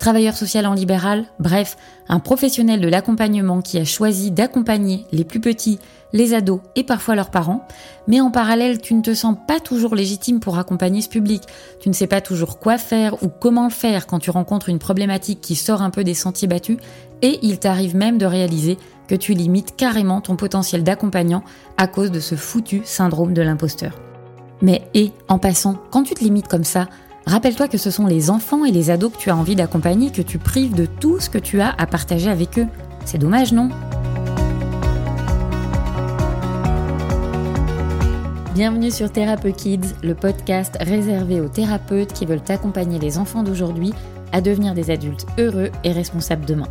travailleur social en libéral, bref, un professionnel de l'accompagnement qui a choisi d'accompagner les plus petits, les ados et parfois leurs parents, mais en parallèle tu ne te sens pas toujours légitime pour accompagner ce public, tu ne sais pas toujours quoi faire ou comment le faire quand tu rencontres une problématique qui sort un peu des sentiers battus, et il t'arrive même de réaliser que tu limites carrément ton potentiel d'accompagnant à cause de ce foutu syndrome de l'imposteur. Mais et, en passant, quand tu te limites comme ça, Rappelle-toi que ce sont les enfants et les ados que tu as envie d'accompagner que tu prives de tout ce que tu as à partager avec eux. C'est dommage, non? Bienvenue sur Thérapeute Kids, le podcast réservé aux thérapeutes qui veulent accompagner les enfants d'aujourd'hui à devenir des adultes heureux et responsables demain.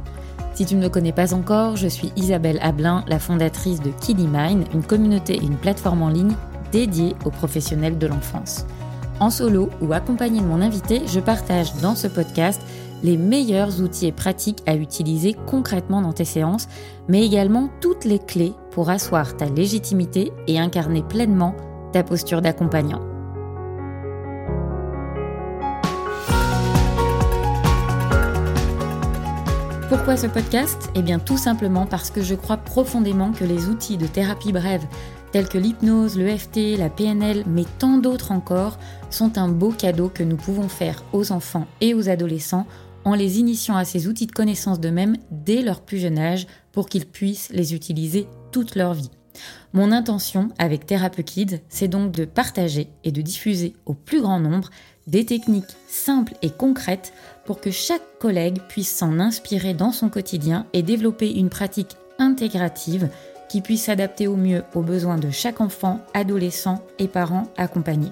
Si tu ne me connais pas encore, je suis Isabelle Ablin, la fondatrice de Kiddy Mind, une communauté et une plateforme en ligne dédiée aux professionnels de l'enfance. En solo ou accompagné de mon invité, je partage dans ce podcast les meilleurs outils et pratiques à utiliser concrètement dans tes séances, mais également toutes les clés pour asseoir ta légitimité et incarner pleinement ta posture d'accompagnant. Pourquoi ce podcast? Eh bien tout simplement parce que je crois profondément que les outils de thérapie brève tels que l'hypnose, l'EFT, la PNL, mais tant d'autres encore, sont un beau cadeau que nous pouvons faire aux enfants et aux adolescents en les initiant à ces outils de connaissance d'eux-mêmes dès leur plus jeune âge pour qu'ils puissent les utiliser toute leur vie. Mon intention avec Thérapeute Kids, c'est donc de partager et de diffuser au plus grand nombre des techniques simples et concrètes pour que chaque collègue puisse s'en inspirer dans son quotidien et développer une pratique intégrative qui puisse s'adapter au mieux aux besoins de chaque enfant, adolescent et parents accompagnés.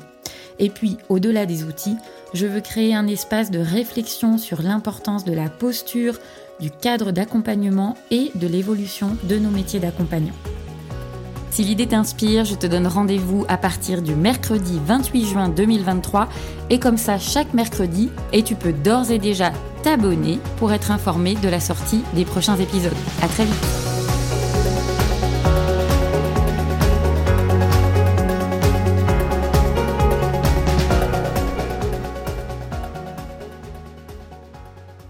Et puis, au-delà des outils, je veux créer un espace de réflexion sur l'importance de la posture, du cadre d'accompagnement et de l'évolution de nos métiers d'accompagnant. Si l'idée t'inspire, je te donne rendez-vous à partir du mercredi 28 juin 2023 et comme ça chaque mercredi et tu peux d'ores et déjà t'abonner pour être informé de la sortie des prochains épisodes. À très vite.